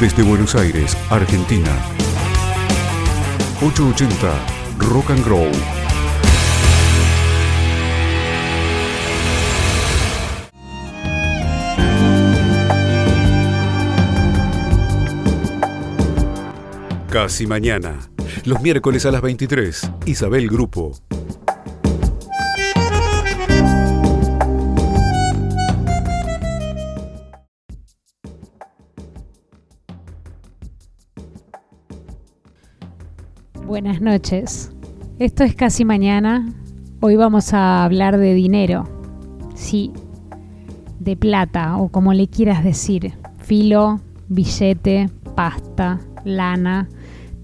Desde Buenos Aires, Argentina. 880 Rock and Grow. Casi mañana, los miércoles a las 23, Isabel Grupo, Buenas noches. Esto es casi mañana. Hoy vamos a hablar de dinero. Sí, de plata o como le quieras decir. Filo, billete, pasta, lana,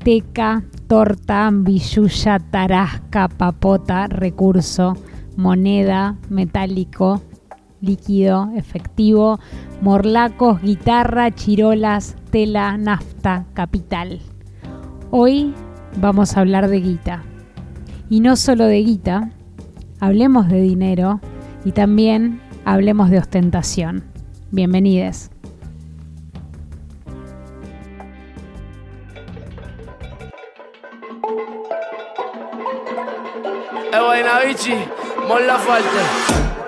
teca, torta, billulla, tarasca, papota, recurso, moneda, metálico, líquido, efectivo, morlacos, guitarra, chirolas, tela, nafta, capital. Hoy vamos a hablar de guita. Y no solo de guita, hablemos de dinero y también hablemos de ostentación. Bienvenides. Fuerte.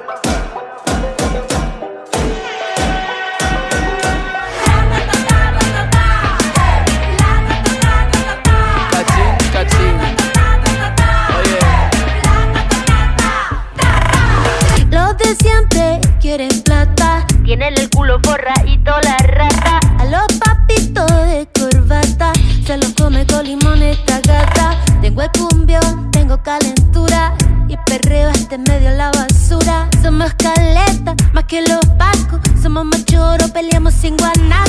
tienen el culo forradito la rata. A los papitos de corbata se los come con limón esta gata. Tengo el cumbión, tengo calentura y perreo este hasta en medio de la basura. Somos caletas, más que los pacos, somos machoros, peleamos sin guanaco.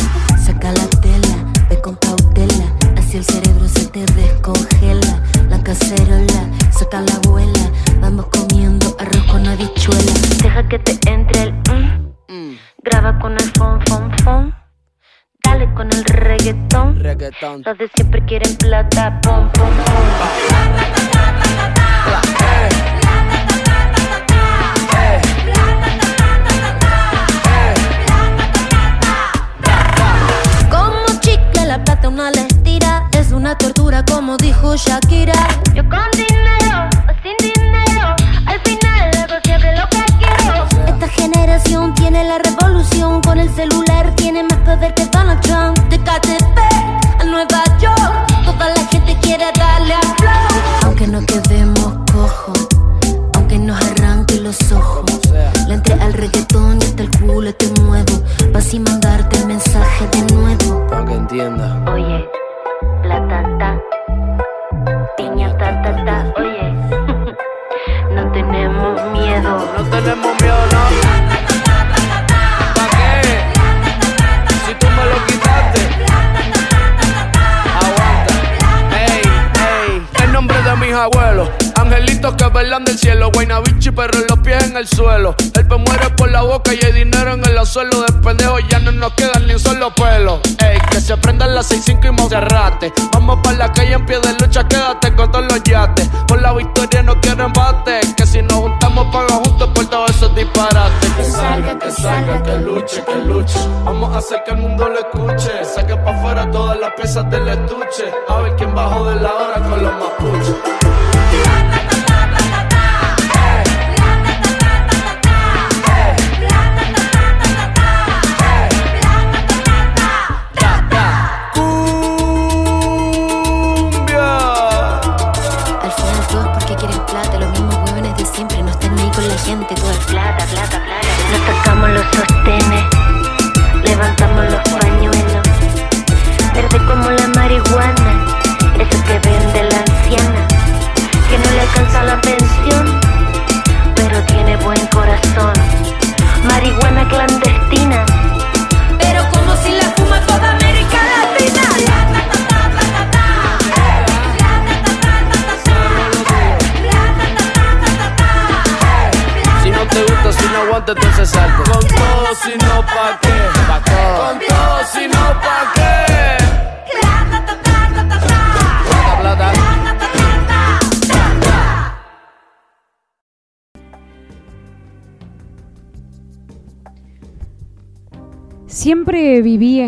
Entonces siempre quieren plata, pum, pum, pum.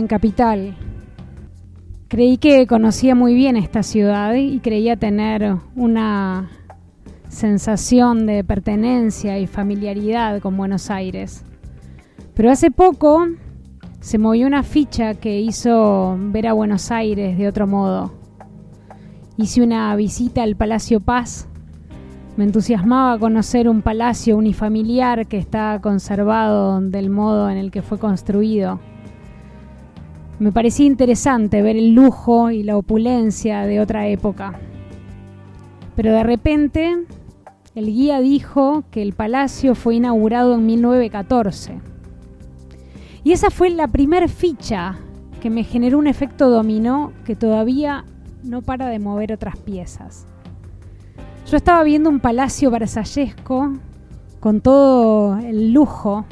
En Capital. Creí que conocía muy bien esta ciudad y creía tener una sensación de pertenencia y familiaridad con Buenos Aires. Pero hace poco se movió una ficha que hizo ver a Buenos Aires de otro modo. Hice una visita al Palacio Paz. Me entusiasmaba conocer un palacio unifamiliar que está conservado del modo en el que fue construido. Me parecía interesante ver el lujo y la opulencia de otra época. Pero de repente el guía dijo que el palacio fue inaugurado en 1914 y esa fue la primer ficha que me generó un efecto dominó que todavía no para de mover otras piezas. Yo estaba viendo un palacio versallesco con todo el lujo,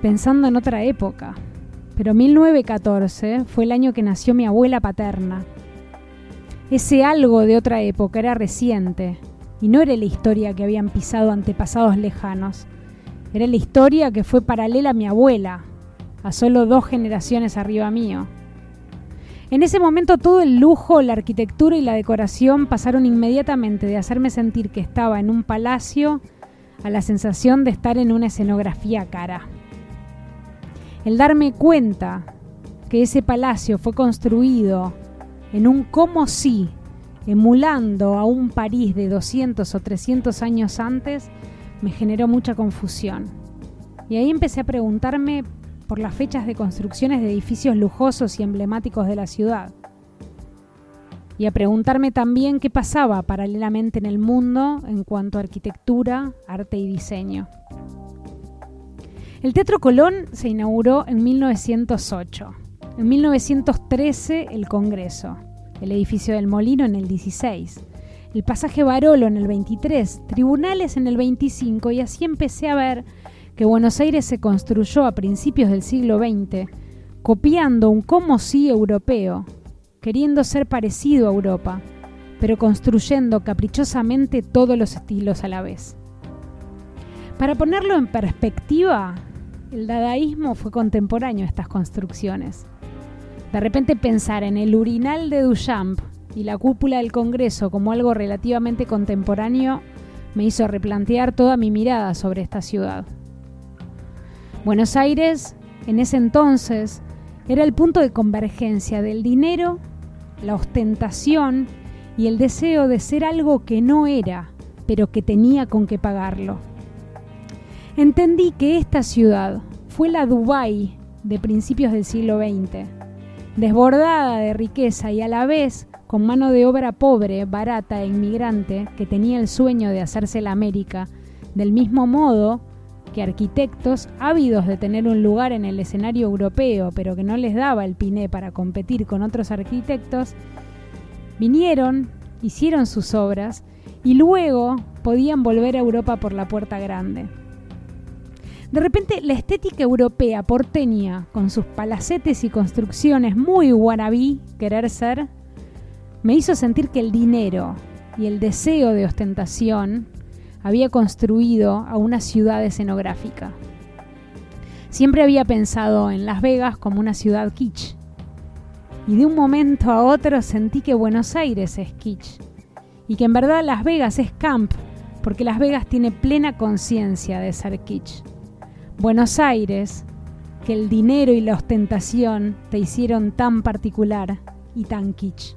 pensando en otra época. Pero 1914 fue el año que nació mi abuela paterna. Ese algo de otra época era reciente y no era la historia que habían pisado antepasados lejanos, era la historia que fue paralela a mi abuela, a solo dos generaciones arriba mío. En ese momento todo el lujo, la arquitectura y la decoración pasaron inmediatamente de hacerme sentir que estaba en un palacio a la sensación de estar en una escenografía cara. El darme cuenta que ese palacio fue construido en un como si, emulando a un París de 200 o 300 años antes, me generó mucha confusión. Y ahí empecé a preguntarme por las fechas de construcciones de edificios lujosos y emblemáticos de la ciudad. Y a preguntarme también qué pasaba paralelamente en el mundo en cuanto a arquitectura, arte y diseño. El Teatro Colón se inauguró en 1908. En 1913 el Congreso, el edificio del Molino en el 16 el pasaje Barolo en el 23, tribunales en el 25 y así empecé a ver que Buenos Aires se construyó a principios del siglo XX, copiando un como sí europeo, queriendo ser parecido a Europa, pero construyendo caprichosamente todos los estilos a la vez. Para ponerlo en perspectiva, el dadaísmo fue contemporáneo a estas construcciones. De repente pensar en el urinal de Duchamp y la cúpula del Congreso como algo relativamente contemporáneo me hizo replantear toda mi mirada sobre esta ciudad. Buenos Aires, en ese entonces, era el punto de convergencia del dinero, la ostentación y el deseo de ser algo que no era, pero que tenía con qué pagarlo. Entendí que esta ciudad fue la Dubái de principios del siglo XX, desbordada de riqueza y a la vez con mano de obra pobre, barata e inmigrante que tenía el sueño de hacerse la América, del mismo modo que arquitectos ávidos de tener un lugar en el escenario europeo, pero que no les daba el piné para competir con otros arquitectos, vinieron, hicieron sus obras y luego podían volver a Europa por la puerta grande. De repente la estética europea porteña, con sus palacetes y construcciones muy guanabí querer ser, me hizo sentir que el dinero y el deseo de ostentación había construido a una ciudad escenográfica. Siempre había pensado en Las Vegas como una ciudad kitsch. Y de un momento a otro sentí que Buenos Aires es kitsch. Y que en verdad Las Vegas es camp, porque Las Vegas tiene plena conciencia de ser kitsch. Buenos Aires, que el dinero y la ostentación te hicieron tan particular y tan kitsch.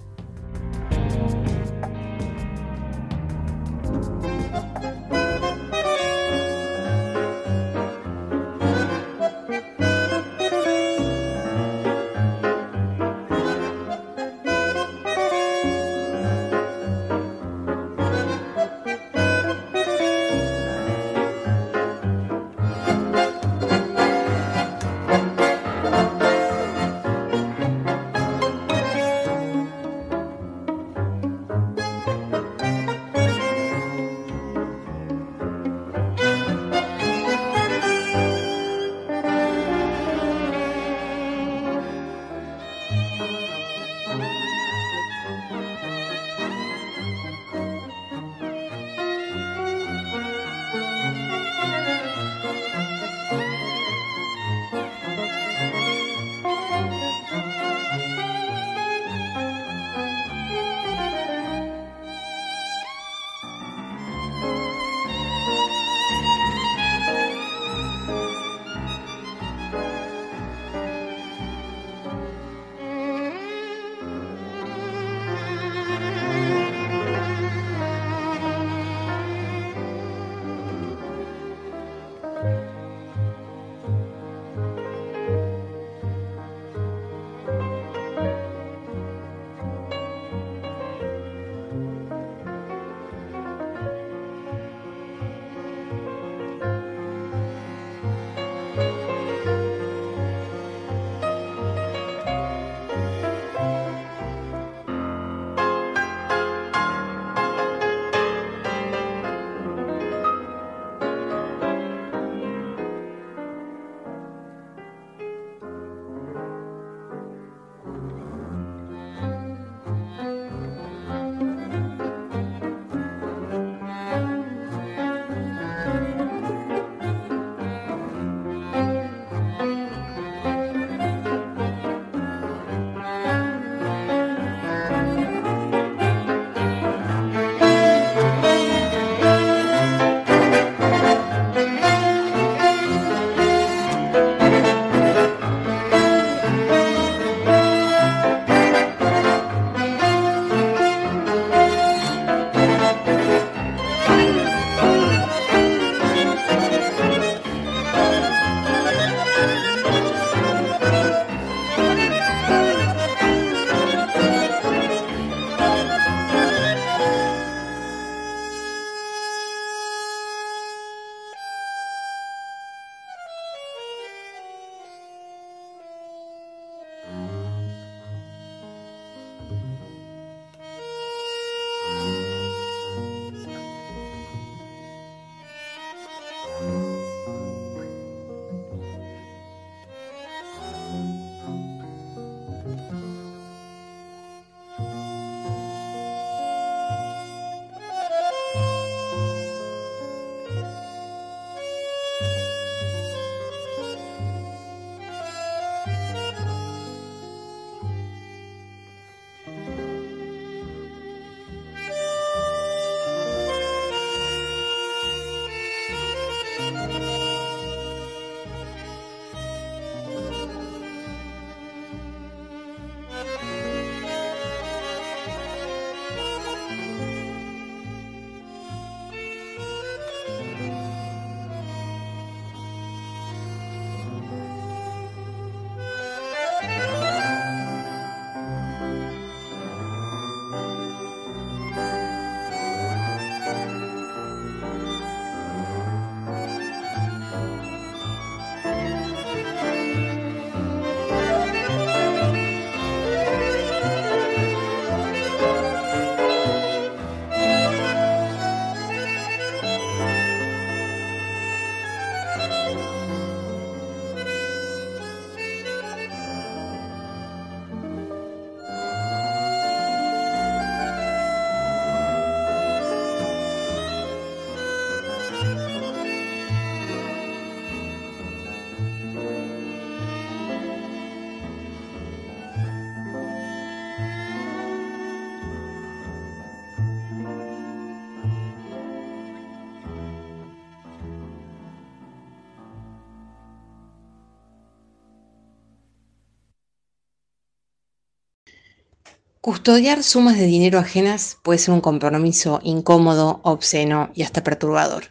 Custodiar sumas de dinero ajenas puede ser un compromiso incómodo, obsceno y hasta perturbador.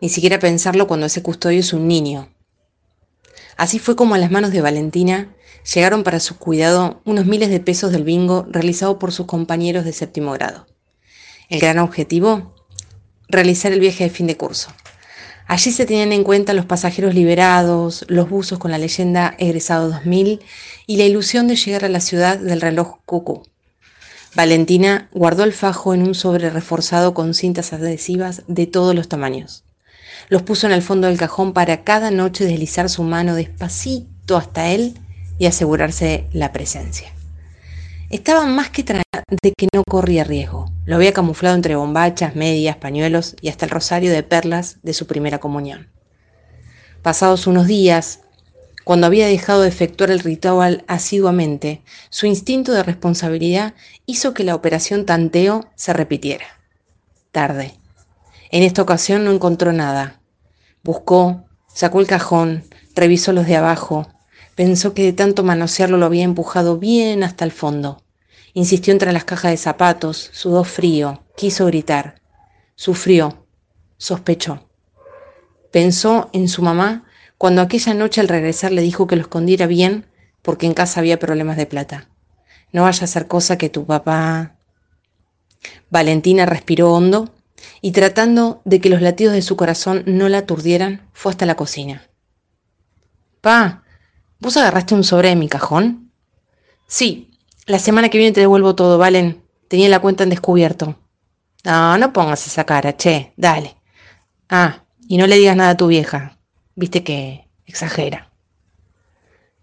Ni siquiera pensarlo cuando ese custodio es un niño. Así fue como a las manos de Valentina llegaron para su cuidado unos miles de pesos del bingo realizado por sus compañeros de séptimo grado. El gran objetivo, realizar el viaje de fin de curso. Allí se tenían en cuenta los pasajeros liberados, los buzos con la leyenda Egresado 2000 y la ilusión de llegar a la ciudad del reloj cucú. Valentina guardó el fajo en un sobre reforzado con cintas adhesivas de todos los tamaños. Los puso en el fondo del cajón para cada noche deslizar su mano despacito hasta él y asegurarse la presencia. Estaba más que tranquila de que no corría riesgo. Lo había camuflado entre bombachas, medias, pañuelos y hasta el rosario de perlas de su primera comunión. Pasados unos días, cuando había dejado de efectuar el ritual asiduamente, su instinto de responsabilidad hizo que la operación tanteo se repitiera. Tarde. En esta ocasión no encontró nada. Buscó, sacó el cajón, revisó los de abajo, pensó que de tanto manosearlo lo había empujado bien hasta el fondo. Insistió entre las cajas de zapatos, sudó frío, quiso gritar. Sufrió, sospechó. Pensó en su mamá cuando aquella noche al regresar le dijo que lo escondiera bien porque en casa había problemas de plata. No vaya a ser cosa que tu papá... Valentina respiró hondo y tratando de que los latidos de su corazón no la aturdieran, fue hasta la cocina. Pa, ¿vos agarraste un sobre de mi cajón? Sí, la semana que viene te devuelvo todo, Valen. Tenía la cuenta en descubierto. No, no pongas esa cara, che, dale. Ah, y no le digas nada a tu vieja, Viste que exagera.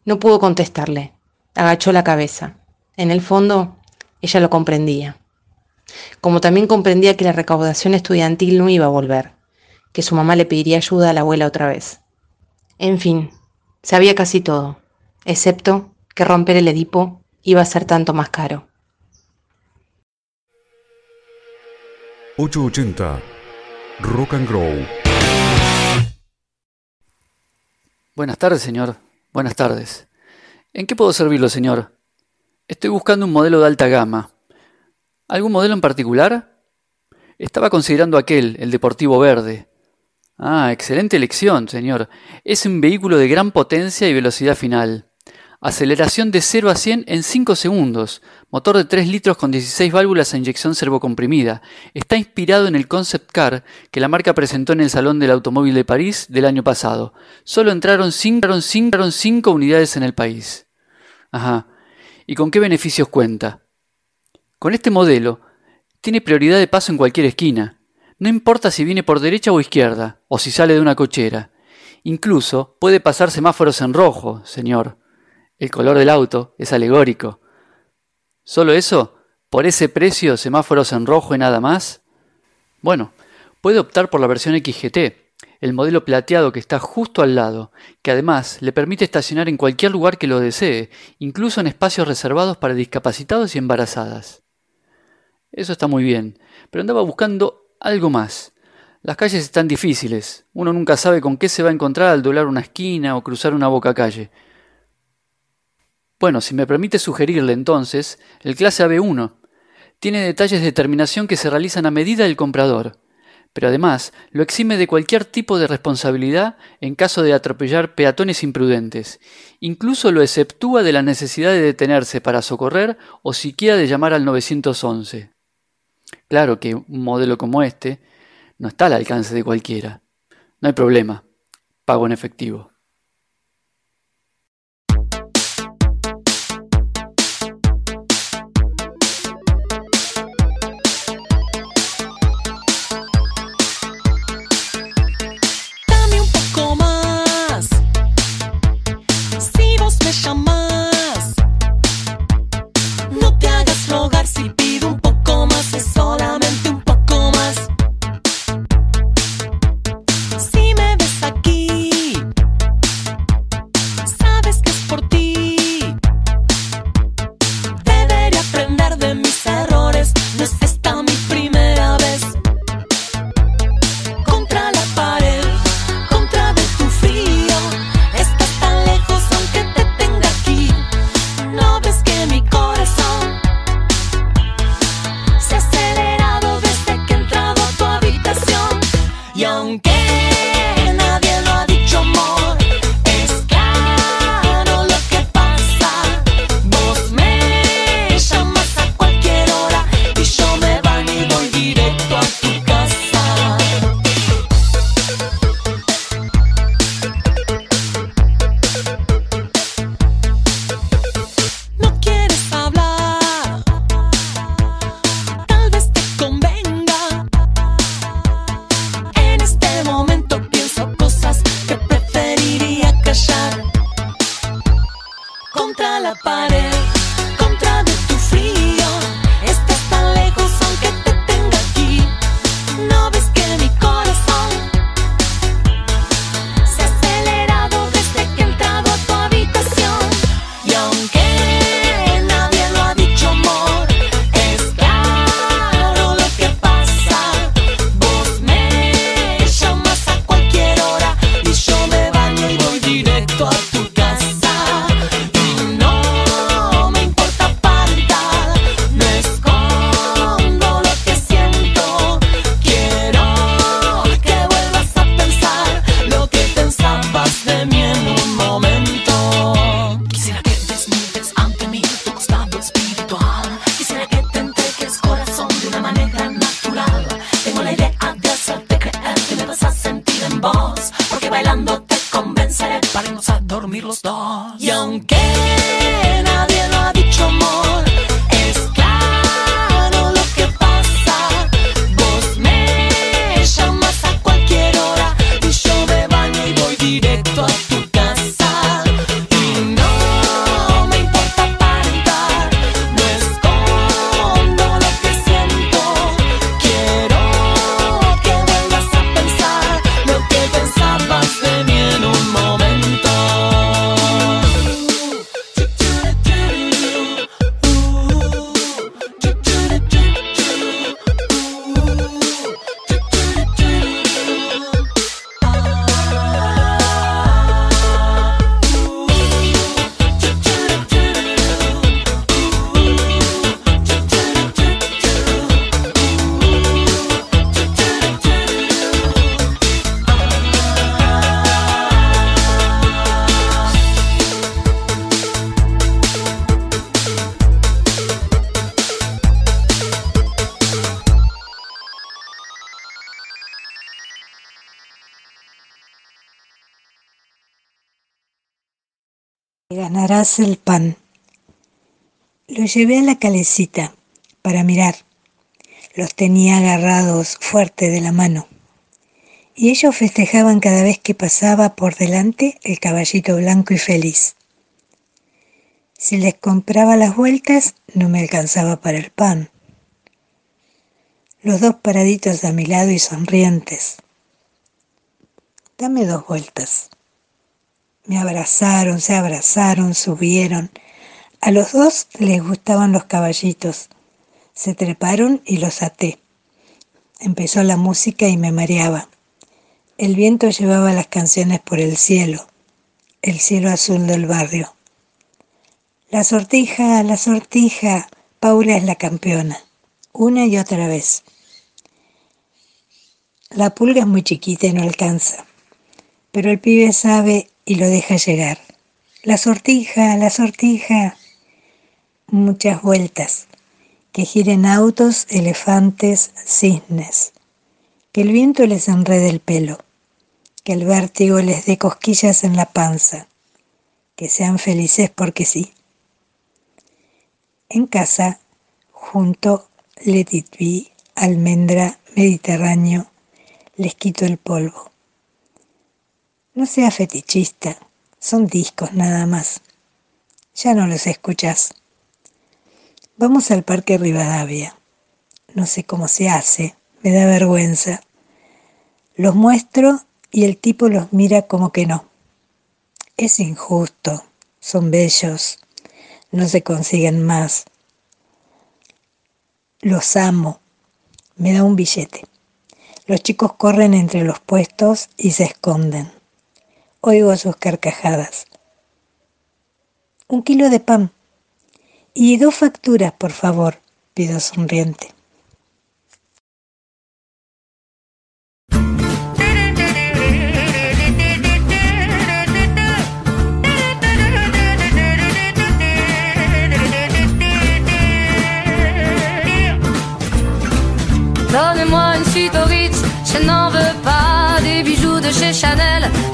No pudo contestarle. Agachó la cabeza. En el fondo, ella lo comprendía. Como también comprendía que la recaudación estudiantil no iba a volver, que su mamá le pediría ayuda a la abuela otra vez. En fin, sabía casi todo, excepto que romper el Edipo iba a ser tanto más caro. 880 Rock and Grow Buenas tardes, señor. Buenas tardes. ¿En qué puedo servirlo, señor? Estoy buscando un modelo de alta gama. ¿Algún modelo en particular? Estaba considerando aquel, el Deportivo Verde. Ah, excelente elección, señor. Es un vehículo de gran potencia y velocidad final. Aceleración de 0 a 100 en 5 segundos. Motor de 3 litros con 16 válvulas a inyección servocomprimida. Está inspirado en el concept car que la marca presentó en el Salón del Automóvil de París del año pasado. Solo entraron 5 unidades en el país. Ajá. ¿Y con qué beneficios cuenta? Con este modelo, tiene prioridad de paso en cualquier esquina. No importa si viene por derecha o izquierda, o si sale de una cochera. Incluso puede pasar semáforos en rojo, señor. El color del auto es alegórico. ¿Solo eso? ¿Por ese precio, semáforos en rojo y nada más? Bueno, puede optar por la versión XGT, el modelo plateado que está justo al lado, que además le permite estacionar en cualquier lugar que lo desee, incluso en espacios reservados para discapacitados y embarazadas. Eso está muy bien, pero andaba buscando algo más. Las calles están difíciles, uno nunca sabe con qué se va a encontrar al doblar una esquina o cruzar una boca calle. Bueno, si me permite sugerirle entonces, el clase AB1 tiene detalles de terminación que se realizan a medida del comprador, pero además lo exime de cualquier tipo de responsabilidad en caso de atropellar peatones imprudentes. Incluso lo exceptúa de la necesidad de detenerse para socorrer o siquiera de llamar al 911. Claro que un modelo como este no está al alcance de cualquiera. No hay problema. Pago en efectivo. la pared. El pan. Lo llevé a la calecita para mirar. Los tenía agarrados fuerte de la mano. Y ellos festejaban cada vez que pasaba por delante el caballito blanco y feliz. Si les compraba las vueltas, no me alcanzaba para el pan. Los dos paraditos a mi lado y sonrientes. Dame dos vueltas. Me abrazaron, se abrazaron, subieron. A los dos les gustaban los caballitos. Se treparon y los até. Empezó la música y me mareaba. El viento llevaba las canciones por el cielo, el cielo azul del barrio. La sortija, la sortija, Paula es la campeona, una y otra vez. La pulga es muy chiquita y no alcanza, pero el pibe sabe y lo deja llegar. La sortija, la sortija. Muchas vueltas. Que giren autos, elefantes, cisnes. Que el viento les enrede el pelo. Que el vértigo les dé cosquillas en la panza. Que sean felices porque sí. En casa, junto Let It Be, almendra, mediterráneo, les quito el polvo. No seas fetichista, son discos nada más. Ya no los escuchas. Vamos al Parque Rivadavia. No sé cómo se hace, me da vergüenza. Los muestro y el tipo los mira como que no. Es injusto, son bellos, no se consiguen más. Los amo. Me da un billete. Los chicos corren entre los puestos y se esconden. Oigo sus carcajadas. Un kilo de pan. Y dos facturas, por favor, pido sonriente. Donnez-moi une suite au Ritz, je n'en veux pas des bijoux de chez Chanel,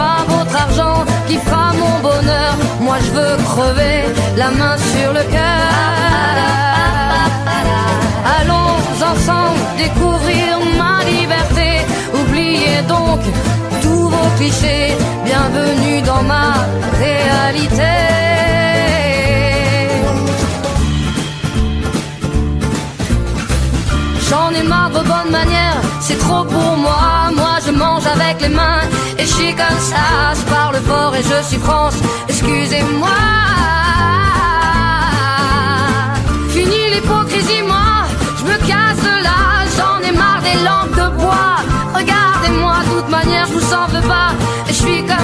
pas votre argent qui fera mon bonheur. Moi je veux crever la main sur le cœur. Allons ensemble découvrir ma liberté. Oubliez donc tous vos clichés. Bienvenue dans ma réalité. J'en ai marre de bonnes manières, c'est trop pour moi. Moi mange avec les mains et je suis comme ça. Je parle fort et je suis France, excusez-moi. Fini l'hypocrisie, moi, je me casse de là. J'en ai marre des lampes de bois. Regardez-moi tout toute manière, je vous en veux pas. Et je suis comme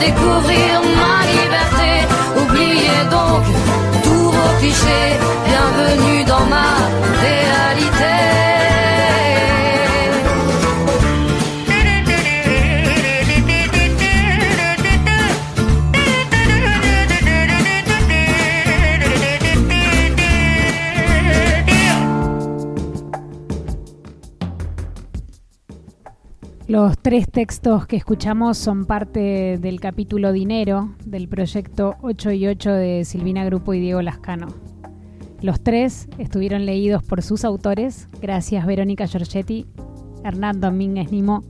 Découvrir ma liberté. Oubliez donc tous vos clichés. Bienvenue dans ma réalité. Los tres textos que escuchamos son parte del capítulo Dinero del proyecto 8 y 8 de Silvina Grupo y Diego Lascano. Los tres estuvieron leídos por sus autores, gracias Verónica Giorgetti, Hernán Domínguez Nimo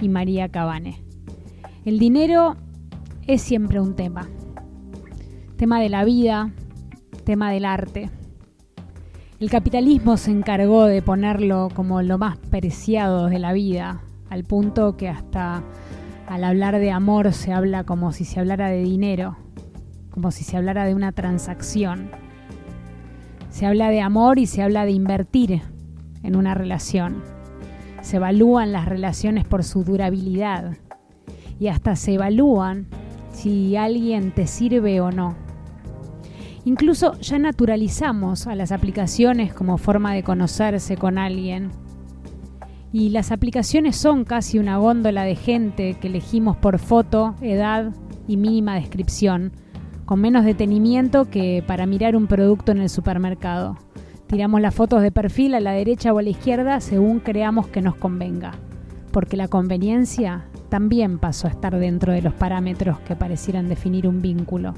y María Cabane. El dinero es siempre un tema. Tema de la vida, tema del arte. El capitalismo se encargó de ponerlo como lo más preciado de la vida, al punto que hasta al hablar de amor se habla como si se hablara de dinero, como si se hablara de una transacción. Se habla de amor y se habla de invertir en una relación. Se evalúan las relaciones por su durabilidad y hasta se evalúan si alguien te sirve o no. Incluso ya naturalizamos a las aplicaciones como forma de conocerse con alguien y las aplicaciones son casi una góndola de gente que elegimos por foto, edad y mínima descripción, con menos detenimiento que para mirar un producto en el supermercado. Tiramos las fotos de perfil a la derecha o a la izquierda según creamos que nos convenga, porque la conveniencia también pasó a estar dentro de los parámetros que parecieran definir un vínculo.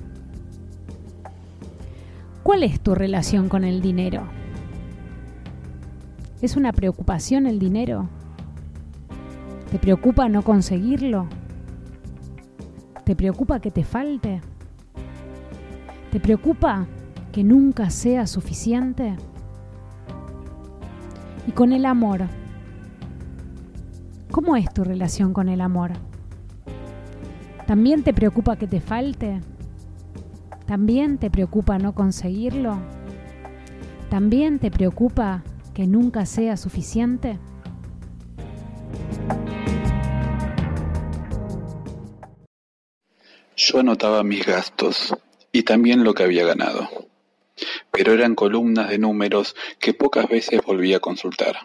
¿Cuál es tu relación con el dinero? ¿Es una preocupación el dinero? ¿Te preocupa no conseguirlo? ¿Te preocupa que te falte? ¿Te preocupa que nunca sea suficiente? Y con el amor, ¿cómo es tu relación con el amor? ¿También te preocupa que te falte? ¿También te preocupa no conseguirlo? ¿También te preocupa que nunca sea suficiente? Yo anotaba mis gastos y también lo que había ganado, pero eran columnas de números que pocas veces volvía a consultar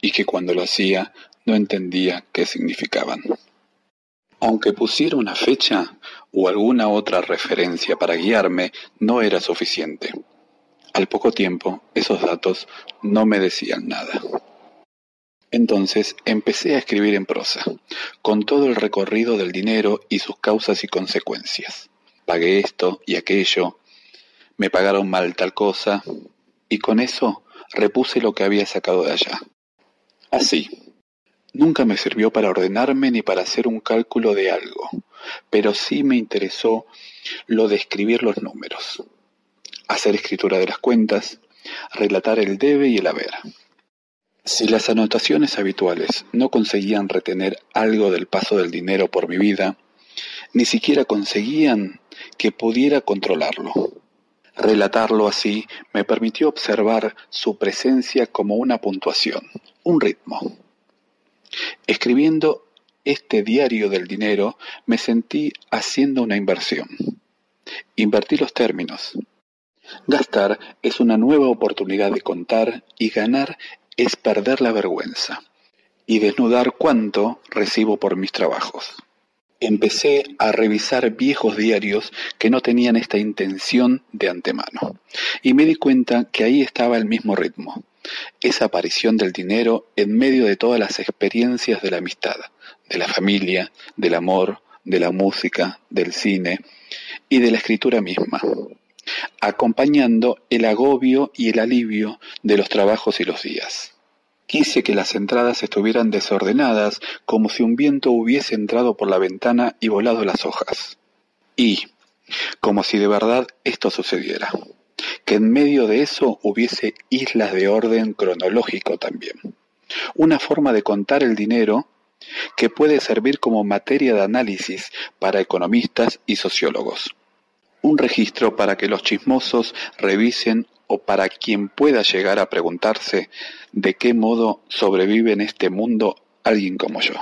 y que cuando lo hacía no entendía qué significaban. Aunque pusiera una fecha o alguna otra referencia para guiarme, no era suficiente. Al poco tiempo, esos datos no me decían nada. Entonces empecé a escribir en prosa, con todo el recorrido del dinero y sus causas y consecuencias. Pagué esto y aquello, me pagaron mal tal cosa, y con eso repuse lo que había sacado de allá. Así. Nunca me sirvió para ordenarme ni para hacer un cálculo de algo, pero sí me interesó lo de escribir los números. Hacer escritura de las cuentas, relatar el debe y el haber. Si las anotaciones habituales no conseguían retener algo del paso del dinero por mi vida, ni siquiera conseguían que pudiera controlarlo. Relatarlo así me permitió observar su presencia como una puntuación, un ritmo. Escribiendo este diario del dinero me sentí haciendo una inversión. Invertí los términos. Gastar es una nueva oportunidad de contar y ganar es perder la vergüenza y desnudar cuánto recibo por mis trabajos. Empecé a revisar viejos diarios que no tenían esta intención de antemano y me di cuenta que ahí estaba el mismo ritmo, esa aparición del dinero en medio de todas las experiencias de la amistad, de la familia, del amor, de la música, del cine y de la escritura misma, acompañando el agobio y el alivio de los trabajos y los días. Quise que las entradas estuvieran desordenadas, como si un viento hubiese entrado por la ventana y volado las hojas. Y, como si de verdad esto sucediera, que en medio de eso hubiese islas de orden cronológico también. Una forma de contar el dinero que puede servir como materia de análisis para economistas y sociólogos. Un registro para que los chismosos revisen o para quien pueda llegar a preguntarse de qué modo sobrevive en este mundo alguien como yo.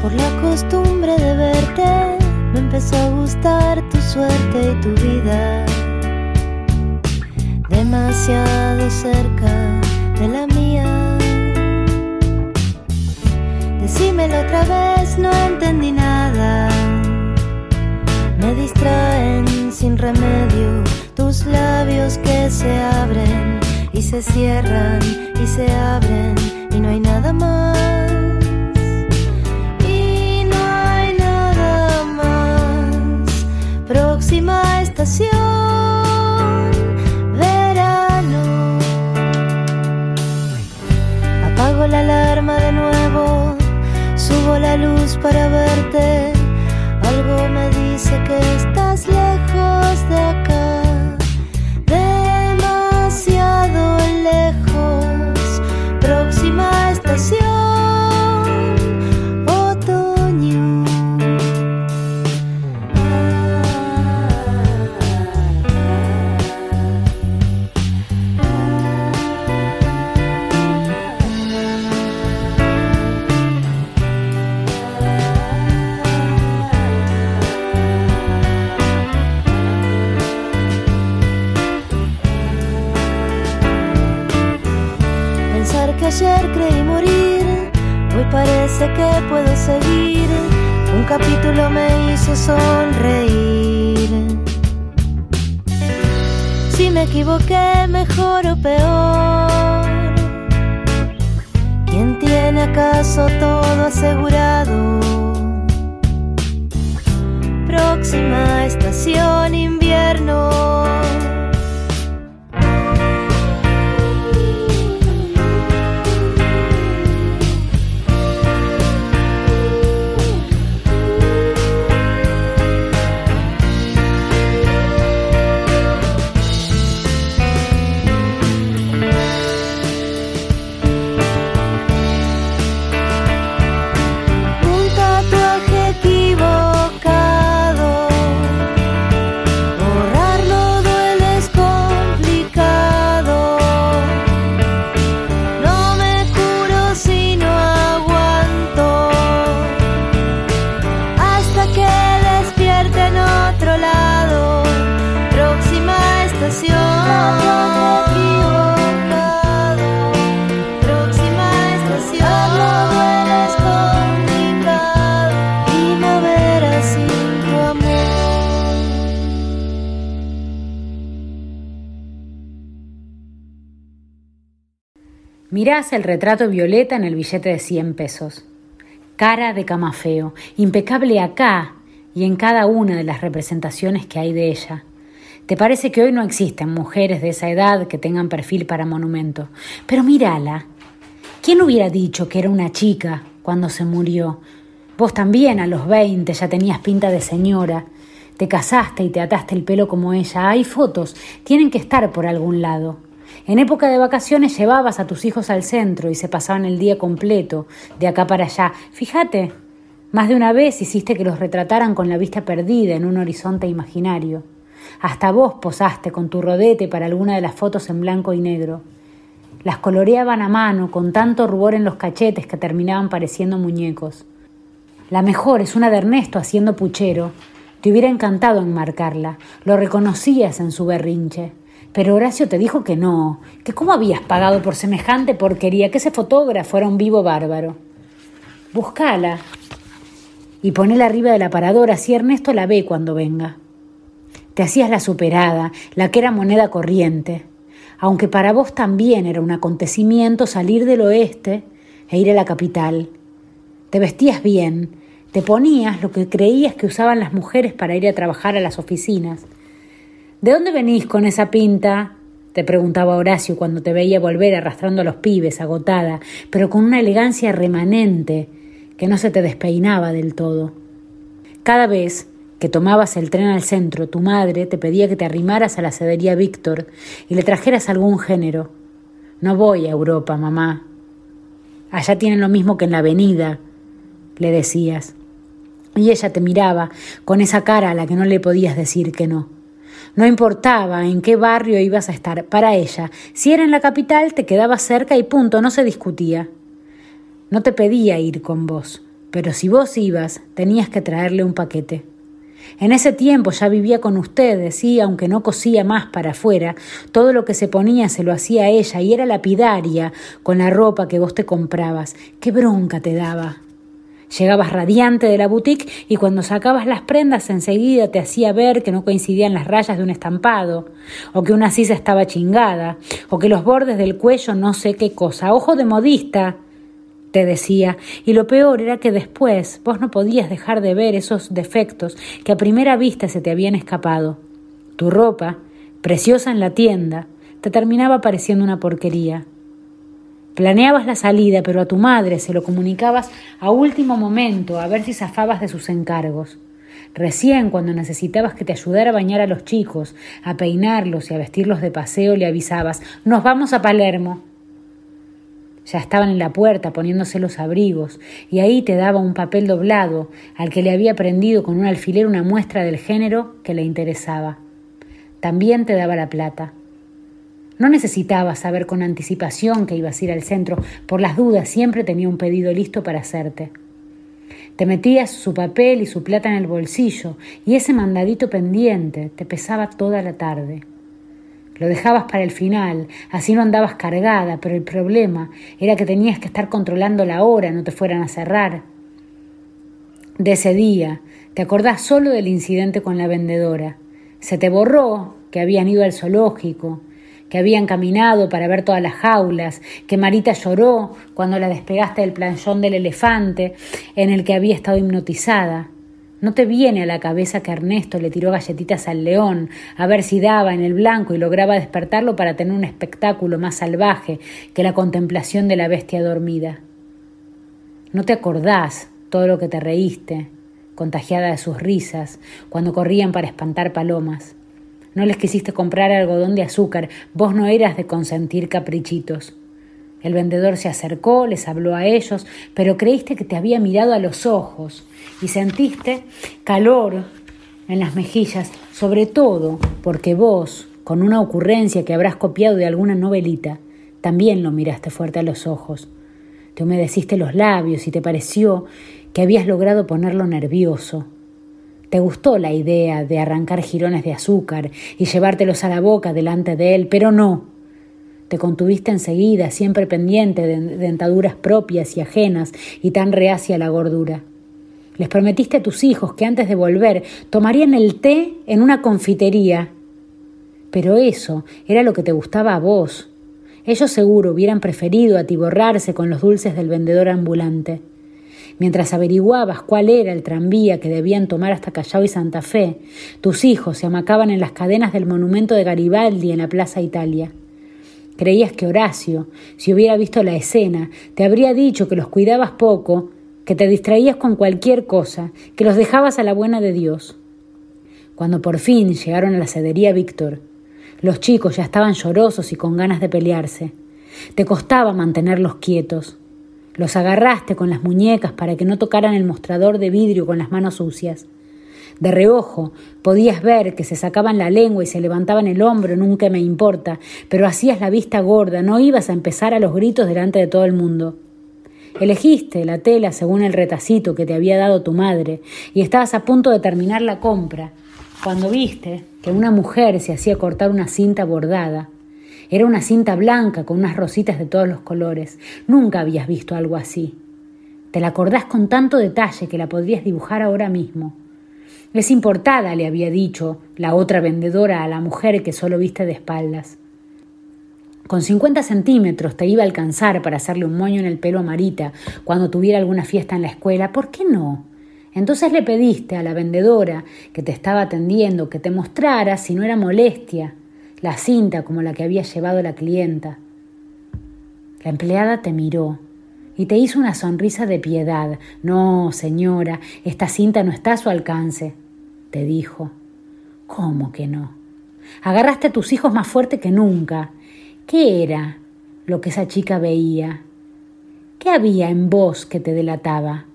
Por la costumbre de verte, me empezó a gustar tu suerte y tu Demasiado cerca de la mía. Decímelo otra vez, no entendí nada. Me distraen sin remedio tus labios que se abren y se cierran y se abren y no hay nada más. Y no hay nada más. Próxima estación, la alarma de nuevo, subo la luz para verte. Algo me dice que estás lejos El retrato violeta en el billete de 100 pesos. Cara de camafeo, impecable acá y en cada una de las representaciones que hay de ella. Te parece que hoy no existen mujeres de esa edad que tengan perfil para monumento. Pero mírala. ¿Quién hubiera dicho que era una chica cuando se murió? Vos también a los 20 ya tenías pinta de señora. Te casaste y te ataste el pelo como ella. Hay fotos. Tienen que estar por algún lado. En época de vacaciones llevabas a tus hijos al centro y se pasaban el día completo, de acá para allá. Fíjate, más de una vez hiciste que los retrataran con la vista perdida en un horizonte imaginario. Hasta vos posaste con tu rodete para alguna de las fotos en blanco y negro. Las coloreaban a mano con tanto rubor en los cachetes que terminaban pareciendo muñecos. La mejor es una de Ernesto haciendo puchero. Te hubiera encantado enmarcarla. Lo reconocías en su berrinche. Pero Horacio te dijo que no, que cómo habías pagado por semejante porquería, que ese fotógrafo era un vivo bárbaro. Buscala y ponela arriba del aparador, así Ernesto la ve cuando venga. Te hacías la superada, la que era moneda corriente, aunque para vos también era un acontecimiento salir del oeste e ir a la capital. Te vestías bien, te ponías lo que creías que usaban las mujeres para ir a trabajar a las oficinas. ¿De dónde venís con esa pinta? te preguntaba Horacio cuando te veía volver arrastrando a los pibes, agotada, pero con una elegancia remanente que no se te despeinaba del todo. Cada vez que tomabas el tren al centro, tu madre te pedía que te arrimaras a la cedería Víctor y le trajeras algún género. No voy a Europa, mamá. Allá tienen lo mismo que en la avenida, le decías. Y ella te miraba con esa cara a la que no le podías decir que no. No importaba en qué barrio ibas a estar, para ella, si era en la capital te quedabas cerca y punto, no se discutía. No te pedía ir con vos, pero si vos ibas, tenías que traerle un paquete. En ese tiempo ya vivía con ustedes y, aunque no cosía más para afuera, todo lo que se ponía se lo hacía ella y era lapidaria con la ropa que vos te comprabas. ¡Qué bronca te daba! Llegabas radiante de la boutique y cuando sacabas las prendas enseguida te hacía ver que no coincidían las rayas de un estampado, o que una sisa estaba chingada, o que los bordes del cuello no sé qué cosa. Ojo de modista, te decía, y lo peor era que después vos no podías dejar de ver esos defectos que a primera vista se te habían escapado. Tu ropa, preciosa en la tienda, te terminaba pareciendo una porquería. Planeabas la salida, pero a tu madre se lo comunicabas a último momento, a ver si zafabas de sus encargos. Recién cuando necesitabas que te ayudara a bañar a los chicos, a peinarlos y a vestirlos de paseo, le avisabas Nos vamos a Palermo. Ya estaban en la puerta poniéndose los abrigos, y ahí te daba un papel doblado, al que le había prendido con un alfiler una muestra del género que le interesaba. También te daba la plata. No necesitaba saber con anticipación que ibas a ir al centro, por las dudas siempre tenía un pedido listo para hacerte. Te metías su papel y su plata en el bolsillo y ese mandadito pendiente te pesaba toda la tarde. Lo dejabas para el final, así no andabas cargada, pero el problema era que tenías que estar controlando la hora, no te fueran a cerrar. De ese día, te acordás solo del incidente con la vendedora. Se te borró que habían ido al zoológico, que habían caminado para ver todas las jaulas, que Marita lloró cuando la despegaste del planchón del elefante en el que había estado hipnotizada. ¿No te viene a la cabeza que Ernesto le tiró galletitas al león a ver si daba en el blanco y lograba despertarlo para tener un espectáculo más salvaje que la contemplación de la bestia dormida? ¿No te acordás todo lo que te reíste, contagiada de sus risas, cuando corrían para espantar palomas? No les quisiste comprar algodón de azúcar, vos no eras de consentir caprichitos. El vendedor se acercó, les habló a ellos, pero creíste que te había mirado a los ojos y sentiste calor en las mejillas, sobre todo porque vos, con una ocurrencia que habrás copiado de alguna novelita, también lo miraste fuerte a los ojos. Te humedeciste los labios y te pareció que habías logrado ponerlo nervioso. Te gustó la idea de arrancar jirones de azúcar y llevártelos a la boca delante de él, pero no. Te contuviste enseguida, siempre pendiente de dentaduras propias y ajenas y tan reacia la gordura. Les prometiste a tus hijos que antes de volver tomarían el té en una confitería. Pero eso era lo que te gustaba a vos. Ellos seguro hubieran preferido atiborrarse con los dulces del vendedor ambulante. Mientras averiguabas cuál era el tranvía que debían tomar hasta Callao y Santa Fe, tus hijos se amacaban en las cadenas del monumento de Garibaldi en la Plaza Italia. Creías que Horacio, si hubiera visto la escena, te habría dicho que los cuidabas poco, que te distraías con cualquier cosa, que los dejabas a la buena de Dios. Cuando por fin llegaron a la cedería Víctor, los chicos ya estaban llorosos y con ganas de pelearse. Te costaba mantenerlos quietos. Los agarraste con las muñecas para que no tocaran el mostrador de vidrio con las manos sucias. De reojo podías ver que se sacaban la lengua y se levantaban el hombro, nunca me importa, pero hacías la vista gorda, no ibas a empezar a los gritos delante de todo el mundo. Elegiste la tela según el retacito que te había dado tu madre y estabas a punto de terminar la compra cuando viste que una mujer se hacía cortar una cinta bordada era una cinta blanca con unas rositas de todos los colores. Nunca habías visto algo así. Te la acordás con tanto detalle que la podrías dibujar ahora mismo. Es importada, le había dicho la otra vendedora a la mujer que solo viste de espaldas. Con 50 centímetros te iba a alcanzar para hacerle un moño en el pelo a Marita cuando tuviera alguna fiesta en la escuela. ¿Por qué no? Entonces le pediste a la vendedora que te estaba atendiendo que te mostrara si no era molestia la cinta como la que había llevado la clienta. La empleada te miró y te hizo una sonrisa de piedad. No, señora, esta cinta no está a su alcance, te dijo. ¿Cómo que no? Agarraste a tus hijos más fuerte que nunca. ¿Qué era lo que esa chica veía? ¿Qué había en vos que te delataba?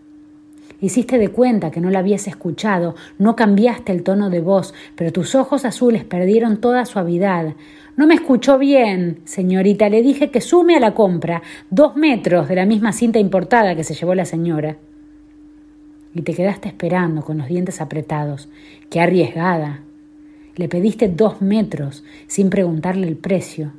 Hiciste de cuenta que no la habías escuchado, no cambiaste el tono de voz, pero tus ojos azules perdieron toda suavidad. No me escuchó bien, señorita. Le dije que sume a la compra dos metros de la misma cinta importada que se llevó la señora. Y te quedaste esperando con los dientes apretados. Qué arriesgada. Le pediste dos metros sin preguntarle el precio.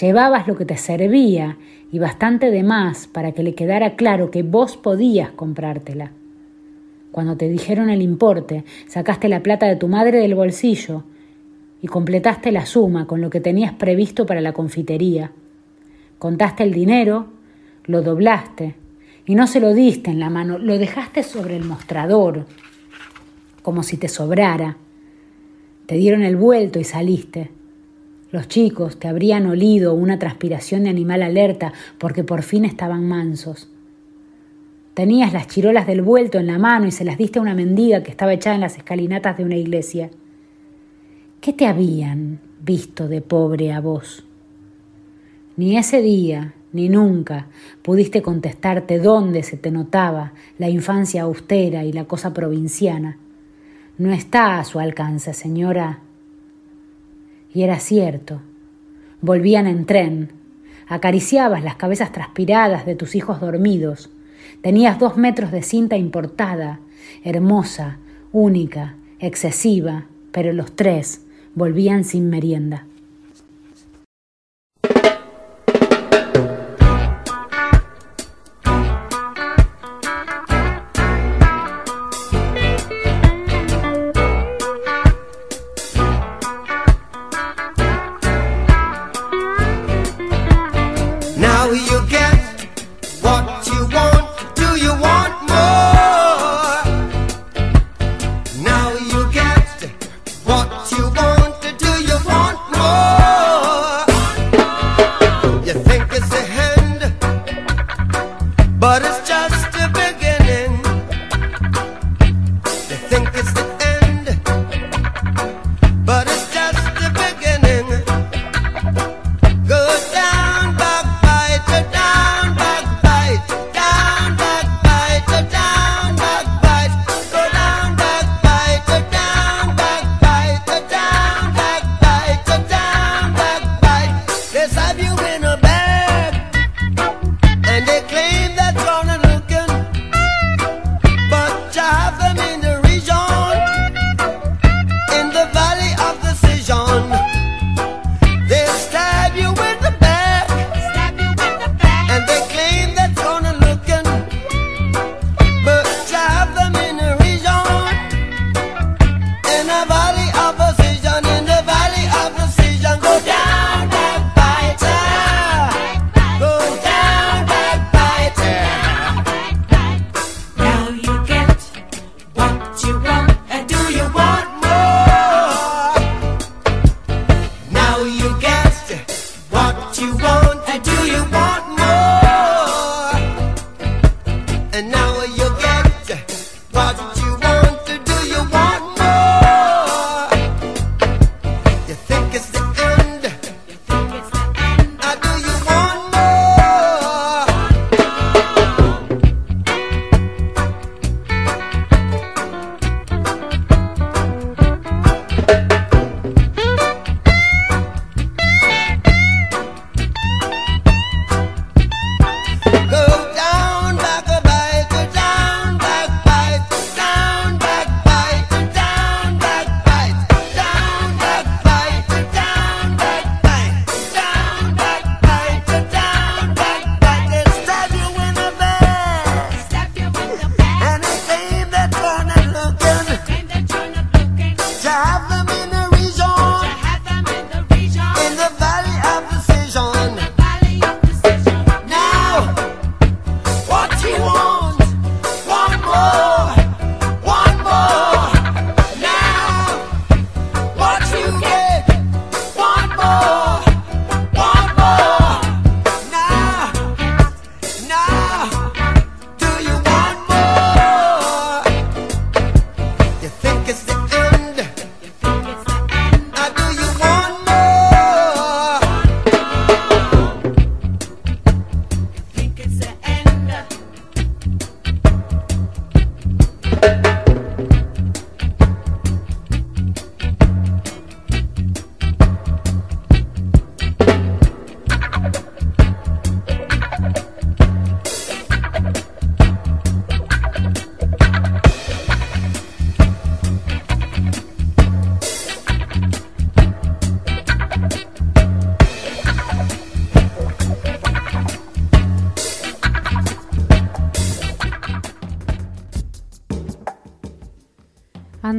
Llevabas lo que te servía y bastante de más para que le quedara claro que vos podías comprártela. Cuando te dijeron el importe, sacaste la plata de tu madre del bolsillo y completaste la suma con lo que tenías previsto para la confitería. Contaste el dinero, lo doblaste y no se lo diste en la mano, lo dejaste sobre el mostrador, como si te sobrara. Te dieron el vuelto y saliste. Los chicos te habrían olido una transpiración de animal alerta porque por fin estaban mansos. Tenías las chirolas del vuelto en la mano y se las diste a una mendiga que estaba echada en las escalinatas de una iglesia. ¿Qué te habían visto de pobre a vos? Ni ese día, ni nunca pudiste contestarte dónde se te notaba la infancia austera y la cosa provinciana. No está a su alcance, señora. Y era cierto. Volvían en tren. Acariciabas las cabezas transpiradas de tus hijos dormidos Tenías dos metros de cinta importada, hermosa, única, excesiva, pero los tres volvían sin merienda.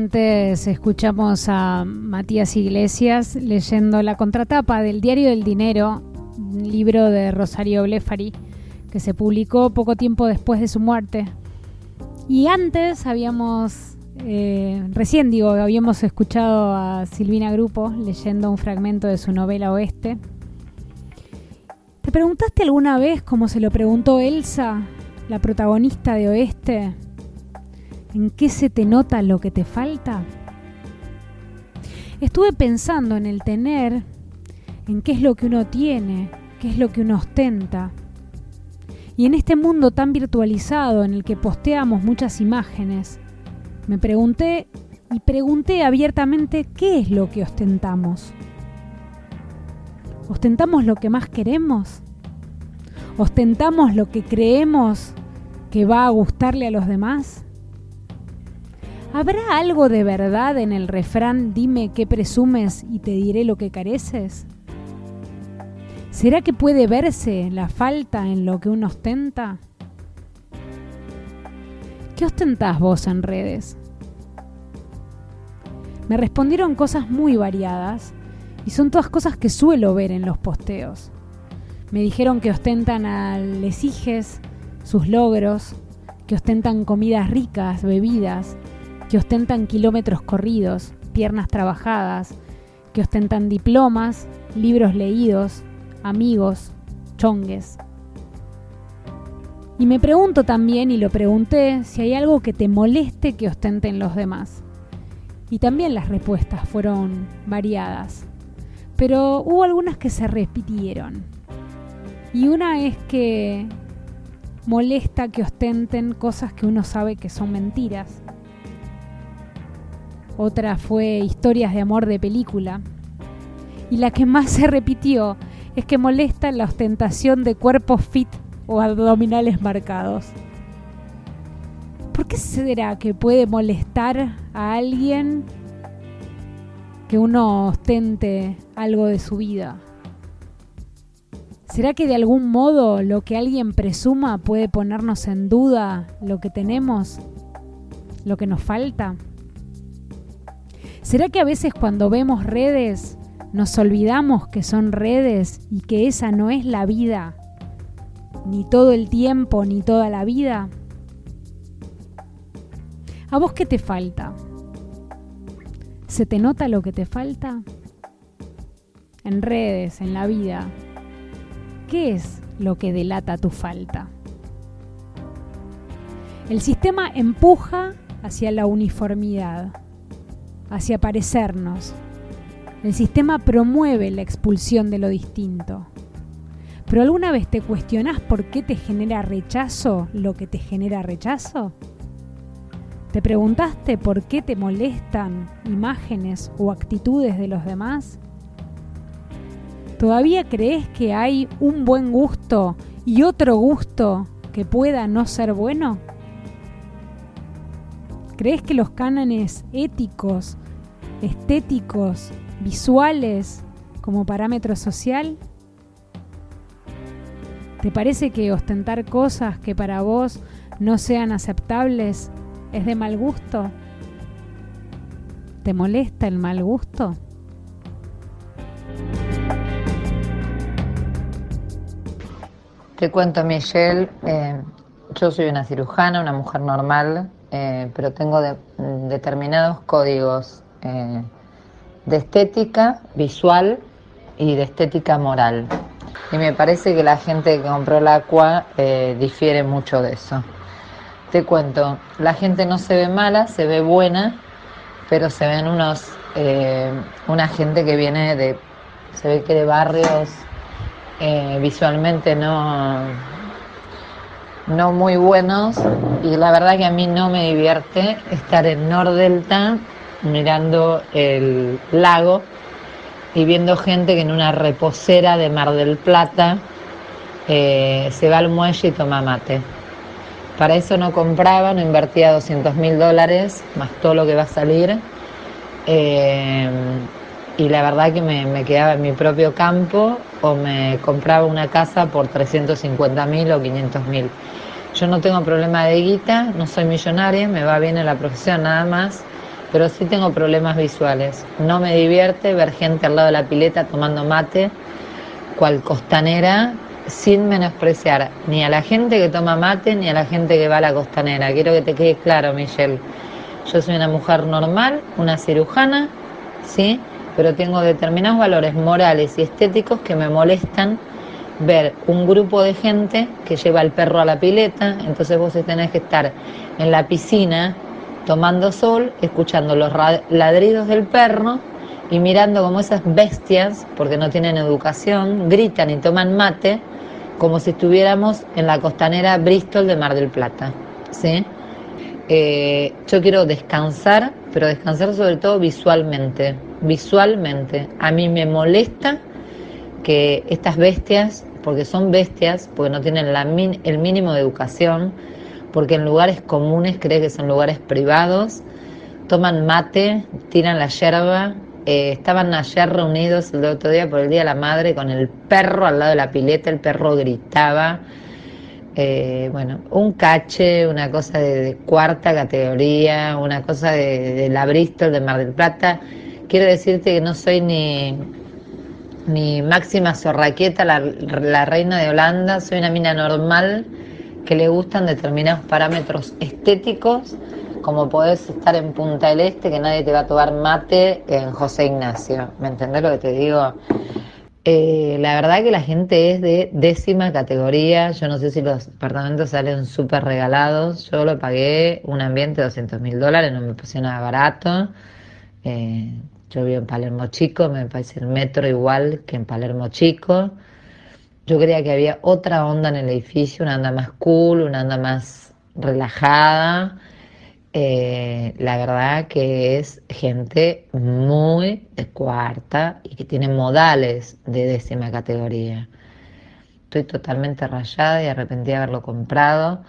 Antes escuchamos a Matías Iglesias leyendo la contratapa del Diario del Dinero, un libro de Rosario Blefari, que se publicó poco tiempo después de su muerte. Y antes habíamos, eh, recién digo, habíamos escuchado a Silvina Grupo leyendo un fragmento de su novela Oeste. ¿Te preguntaste alguna vez, como se lo preguntó Elsa, la protagonista de Oeste, ¿En qué se te nota lo que te falta? Estuve pensando en el tener, en qué es lo que uno tiene, qué es lo que uno ostenta. Y en este mundo tan virtualizado en el que posteamos muchas imágenes, me pregunté y pregunté abiertamente qué es lo que ostentamos. ¿Ostentamos lo que más queremos? ¿Ostentamos lo que creemos que va a gustarle a los demás? ¿Habrá algo de verdad en el refrán dime qué presumes y te diré lo que careces? ¿Será que puede verse la falta en lo que uno ostenta? ¿Qué ostentás vos en redes? Me respondieron cosas muy variadas y son todas cosas que suelo ver en los posteos. Me dijeron que ostentan a lesijes, sus logros, que ostentan comidas ricas, bebidas, que ostentan kilómetros corridos, piernas trabajadas, que ostentan diplomas, libros leídos, amigos, chongues. Y me pregunto también, y lo pregunté, si hay algo que te moleste que ostenten los demás. Y también las respuestas fueron variadas, pero hubo algunas que se repitieron. Y una es que molesta que ostenten cosas que uno sabe que son mentiras otra fue Historias de Amor de Película. Y la que más se repitió es que molesta la ostentación de cuerpos fit o abdominales marcados. ¿Por qué será que puede molestar a alguien que uno ostente algo de su vida? ¿Será que de algún modo lo que alguien presuma puede ponernos en duda lo que tenemos, lo que nos falta? ¿Será que a veces cuando vemos redes nos olvidamos que son redes y que esa no es la vida? Ni todo el tiempo, ni toda la vida. ¿A vos qué te falta? ¿Se te nota lo que te falta? En redes, en la vida. ¿Qué es lo que delata tu falta? El sistema empuja hacia la uniformidad hacia parecernos. El sistema promueve la expulsión de lo distinto. ¿Pero alguna vez te cuestionás por qué te genera rechazo lo que te genera rechazo? ¿Te preguntaste por qué te molestan imágenes o actitudes de los demás? ¿Todavía crees que hay un buen gusto y otro gusto que pueda no ser bueno? ¿Crees que los cánones éticos, estéticos, visuales como parámetro social? ¿Te parece que ostentar cosas que para vos no sean aceptables es de mal gusto? ¿Te molesta el mal gusto? Te cuento, Michelle, eh, yo soy una cirujana, una mujer normal, eh, pero tengo determinados códigos eh, de estética visual y de estética moral. Y me parece que la gente que compró el agua eh, difiere mucho de eso. Te cuento, la gente no se ve mala, se ve buena, pero se ven unos, una gente que viene de, se ve que de barrios visualmente no, no muy buenos y la verdad que a mí no me divierte estar en Nordelta mirando el lago y viendo gente que en una reposera de Mar del Plata eh, se va al muelle y toma mate. Para eso no compraba, no invertía 200 mil dólares, más todo lo que va a salir. Eh, y la verdad que me, me, quedaba en mi propio campo o me compraba una casa por 350 mil o 500 mil. Yo no tengo problema de guita, no soy millonaria, me va bien en la profesión nada más, pero sí tengo problemas visuales. No me divierte ver gente al lado de la pileta tomando mate, cual costanera, sin menospreciar ni a la gente que toma mate ni a la gente que va a la costanera. Quiero que te quede claro, Michelle. Yo soy una mujer normal, una cirujana, ¿sí? Pero tengo determinados valores morales y estéticos que me molestan ver un grupo de gente que lleva al perro a la pileta, entonces vos tenés que estar en la piscina tomando sol, escuchando los ladridos del perro y mirando como esas bestias, porque no tienen educación, gritan y toman mate como si estuviéramos en la costanera Bristol de Mar del Plata. ¿sí? Eh, yo quiero descansar, pero descansar sobre todo visualmente. Visualmente. A mí me molesta que estas bestias, porque son bestias, porque no tienen la el mínimo de educación, porque en lugares comunes creen que son lugares privados, toman mate, tiran la yerba. Eh, estaban ayer reunidos el otro día por el Día de la Madre con el perro al lado de la pileta, el perro gritaba. Eh, bueno, un cache, una cosa de, cuarta categoría, una cosa de, de, la Bristol de Mar del Plata. Quiero decirte que no soy ni, ni Máxima Zorraqueta, la, la reina de Holanda, soy una mina normal que le gustan determinados parámetros estéticos, como podés estar en Punta del Este, que nadie te va a tomar mate en José Ignacio. ¿Me entendés lo que te digo? Eh, la verdad que la gente es de décima categoría. Yo no sé si los departamentos salen súper regalados. Yo lo pagué un ambiente de 200 mil dólares, no me pareció nada barato. Eh, yo vivo en Palermo Chico, me parece el metro igual que en Palermo Chico. Yo creía que había otra onda en el edificio, una onda más cool, una onda más relajada. Eh, la verdad que es gente muy de cuarta y que tiene modales de décima categoría. Estoy totalmente rayada y arrepentida de haberlo comprado.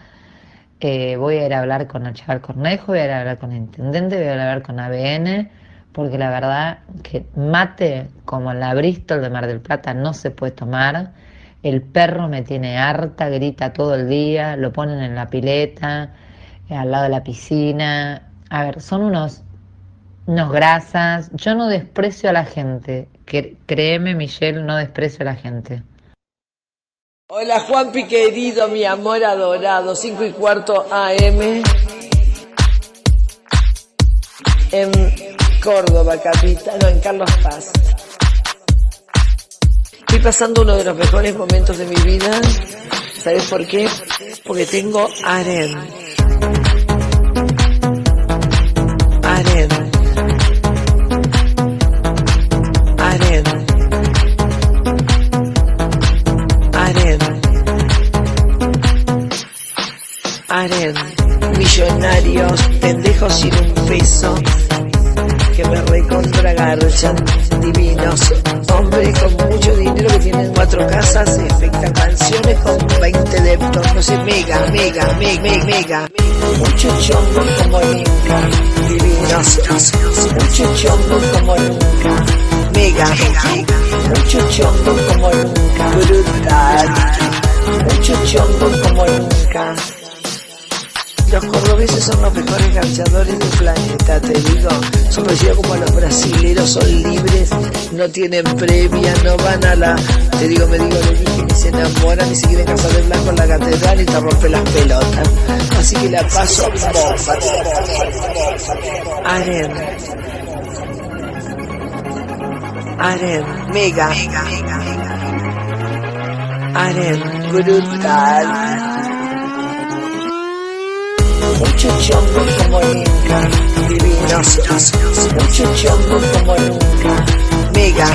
Eh, voy a ir a hablar con el chaval Cornejo, voy a ir a hablar con el intendente, voy a hablar con ABN, porque la verdad que mate como la Bristol de Mar del Plata no se puede tomar el perro me tiene harta, grita todo el día, lo ponen en la pileta, eh, al lado de la piscina. A ver, son unos, unos grasas. Yo no desprecio a la gente. créeme, Michelle, no desprecio a la gente. Hola Juanpi querido, mi amor adorado, 5 y cuarto AM en Córdoba, capital, no, en Carlos Paz. Estoy pasando uno de los mejores momentos de mi vida. ¿Sabes por qué? Porque tengo Aren. Aren. Aren. Aren. Aren. Millonarios, pendejos sin un peso que me recontra garchan divinos. Hombre con mucho dinero que tienen cuatro casas, efecta canciones con 20 deptos, no sé, mega, mega, mega, mega, mega. Mucho chongo como nunca, divinos. Mucho chongo como nunca, mega, mucho chongo como nunca, brutal. Mucho chongo como nunca. Los cordobeses son los mejores garchadores del planeta, te digo. Son parecidos como los brasileros, son libres, no tienen previa, no van a la... Te digo, me digo, le dije, ni se enamoran, ni se quieren casar de blanco en la catedral y te rompe las pelotas. Así que la paso bomba. Aren. Aren, mega. Aren, brutal mucho chongo como nunca, divinos, mucho chongo como nunca, mega,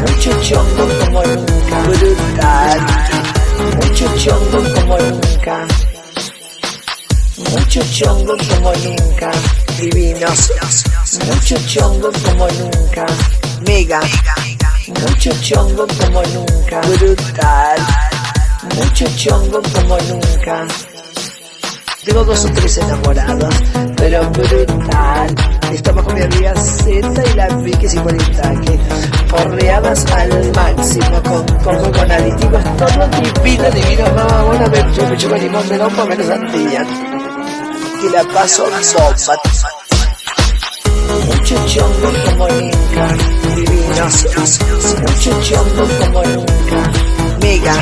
mucho chongo como nunca, brutal, mucho chongo como nunca, mucho chongo como nunca, divinos, mucho chongo como nunca, mega, mucho chongo como nunca, brutal, mucho chongo como nunca. Tengo dos o tres enamorados, pero brutal. Estaba con mi amiga Z y la sin que porreadas al máximo, con, con, con aditivos, todo divino, divino, mamá, bueno, me, me chupo limón de no menos sandía. Y la paso bomba. mucho chongo como nunca, divinos, mucho chongo como nunca, mega,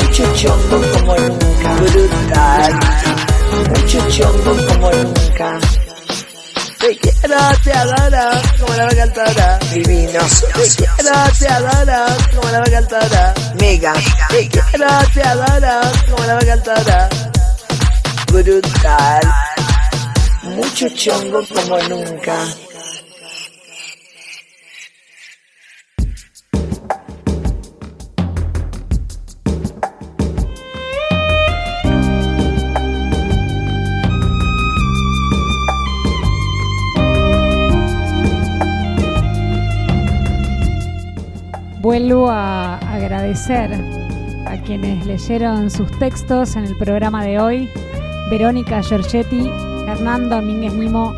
mucho chongo como nunca, brutal, mucho chongo como nunca. Te quiero, te adoro, como la vaca altora. Divinos. Te quiero, te adoro, como la vaca altora. Mega. Te quiero, te adoro, como la vaca altora. Brutal. Mucho chongo como nunca. Vuelvo a agradecer a quienes leyeron sus textos en el programa de hoy. Verónica Giorgetti, Hernando Domínguez Mimo,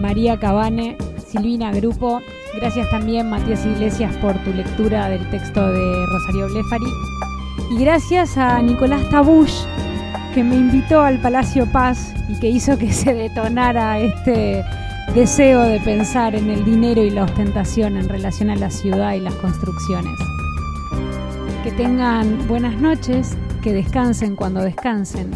María Cabane, Silvina Grupo. Gracias también Matías Iglesias por tu lectura del texto de Rosario Blefari. Y gracias a Nicolás Tabush, que me invitó al Palacio Paz y que hizo que se detonara este deseo de pensar en el dinero y la ostentación en relación a la ciudad y las construcciones. Que tengan buenas noches, que descansen cuando descansen.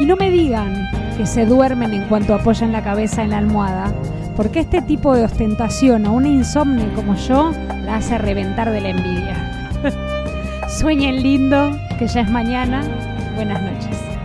Y no me digan que se duermen en cuanto apoyan la cabeza en la almohada, porque este tipo de ostentación a una insomne como yo la hace reventar de la envidia. Sueñen lindo, que ya es mañana. Buenas noches.